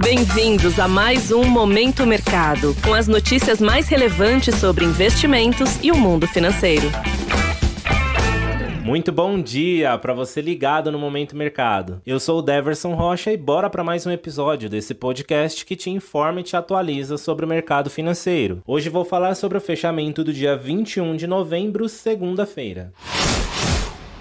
Bem-vindos a mais um Momento Mercado, com as notícias mais relevantes sobre investimentos e o mundo financeiro. Muito bom dia para você ligado no Momento Mercado. Eu sou o Deverson Rocha e bora para mais um episódio desse podcast que te informa e te atualiza sobre o mercado financeiro. Hoje vou falar sobre o fechamento do dia 21 de novembro, segunda-feira.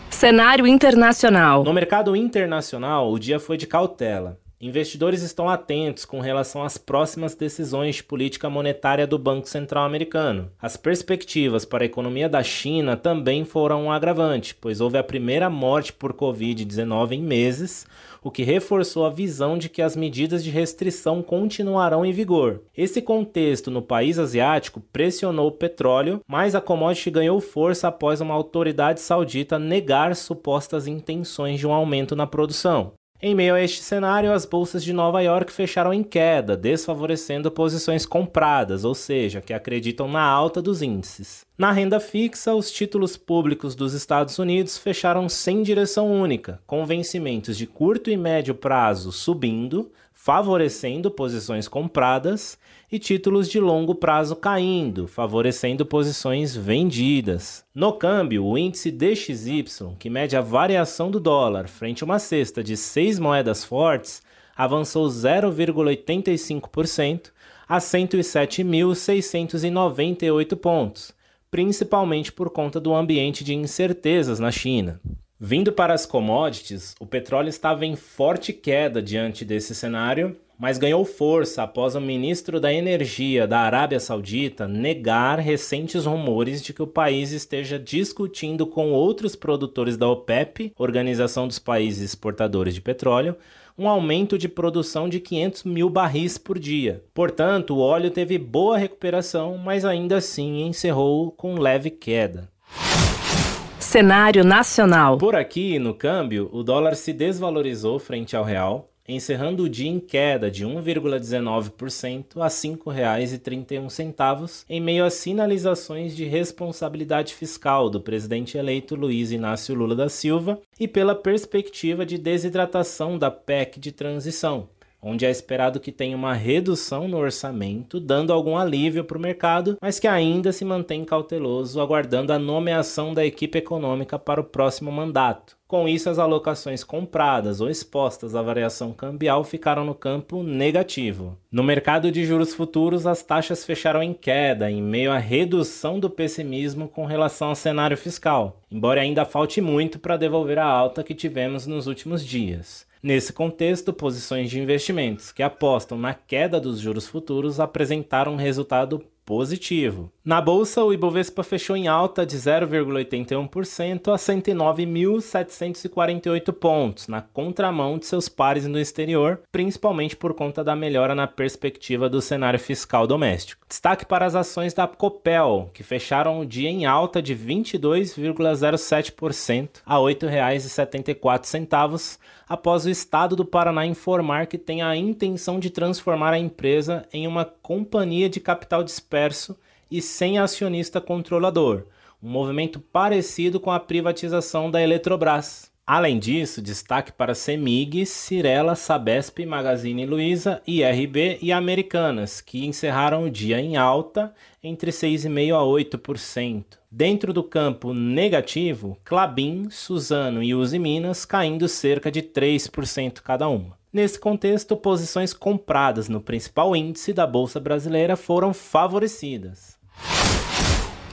Cenário internacional. No mercado internacional, o dia foi de cautela. Investidores estão atentos com relação às próximas decisões de política monetária do Banco Central Americano. As perspectivas para a economia da China também foram um agravante, pois houve a primeira morte por Covid-19 em meses, o que reforçou a visão de que as medidas de restrição continuarão em vigor. Esse contexto no país asiático pressionou o petróleo, mas a commodity ganhou força após uma autoridade saudita negar supostas intenções de um aumento na produção. Em meio a este cenário, as bolsas de Nova York fecharam em queda, desfavorecendo posições compradas, ou seja, que acreditam na alta dos índices. Na renda fixa, os títulos públicos dos Estados Unidos fecharam sem direção única, com vencimentos de curto e médio prazo subindo, favorecendo posições compradas, e títulos de longo prazo caindo, favorecendo posições vendidas. No câmbio, o índice DXY, que mede a variação do dólar frente a uma cesta de seis moedas fortes, avançou 0,85% a 107.698 pontos, principalmente por conta do ambiente de incertezas na China. Vindo para as commodities, o petróleo estava em forte queda diante desse cenário, mas ganhou força após o ministro da Energia da Arábia Saudita negar recentes rumores de que o país esteja discutindo com outros produtores da OPEP, Organização dos Países Exportadores de Petróleo, um aumento de produção de 500 mil barris por dia. Portanto, o óleo teve boa recuperação, mas ainda assim encerrou com leve queda. Cenário nacional. Por aqui, no câmbio, o dólar se desvalorizou frente ao real, encerrando o dia em queda de 1,19% a R$ 5,31, em meio às sinalizações de responsabilidade fiscal do presidente eleito Luiz Inácio Lula da Silva e pela perspectiva de desidratação da PEC de transição onde é esperado que tenha uma redução no orçamento, dando algum alívio para o mercado, mas que ainda se mantém cauteloso, aguardando a nomeação da equipe econômica para o próximo mandato. Com isso, as alocações compradas ou expostas à variação cambial ficaram no campo negativo. No mercado de juros futuros, as taxas fecharam em queda, em meio à redução do pessimismo com relação ao cenário fiscal, embora ainda falte muito para devolver a alta que tivemos nos últimos dias. Nesse contexto, posições de investimentos que apostam na queda dos juros futuros apresentaram um resultado positivo. Na bolsa, o Ibovespa fechou em alta de 0,81% a 109.748 pontos, na contramão de seus pares no exterior, principalmente por conta da melhora na perspectiva do cenário fiscal doméstico. Destaque para as ações da Copel, que fecharam o dia em alta de 22,07% a R$ 8,74 após o estado do Paraná informar que tem a intenção de transformar a empresa em uma companhia de capital disperso e sem acionista controlador, um movimento parecido com a privatização da Eletrobras. Além disso, destaque para Semig, Cirela, Sabesp, Magazine Luiza, IRB e Americanas, que encerraram o dia em alta entre 6,5% a 8%. Dentro do campo negativo, Clabin, Suzano e Uzi Minas caindo cerca de 3% cada uma. Nesse contexto, posições compradas no principal índice da Bolsa Brasileira foram favorecidas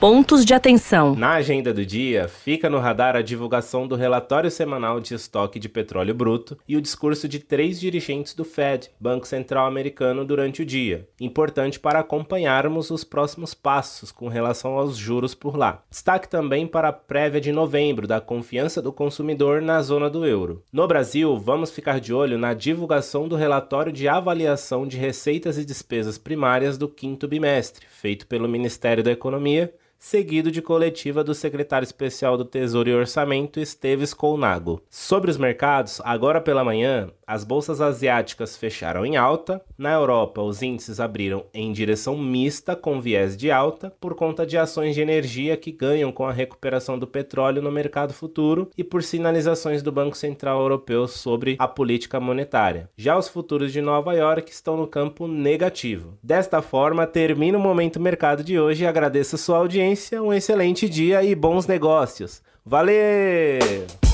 pontos de atenção. Na agenda do dia, fica no radar a divulgação do relatório semanal de estoque de petróleo bruto e o discurso de três dirigentes do Fed, Banco Central Americano, durante o dia. Importante para acompanharmos os próximos passos com relação aos juros por lá. Destaque também para a prévia de novembro da confiança do consumidor na zona do euro. No Brasil, vamos ficar de olho na divulgação do relatório de avaliação de receitas e despesas primárias do quinto bimestre, feito pelo Ministério da Economia seguido de coletiva do secretário especial do Tesouro e Orçamento, Esteves Colnago. Sobre os mercados, agora pela manhã, As bolsas asiáticas fecharam em alta. Na Europa, os índices abriram em direção mista com viés de alta por conta de ações de energia que ganham com a recuperação do petróleo no mercado futuro e por sinalizações do Banco Central Europeu sobre a política monetária. Já os futuros de Nova York estão no campo negativo. Desta forma, termina o momento mercado de hoje agradeço sua audiência. Um excelente dia e bons negócios. Valeu!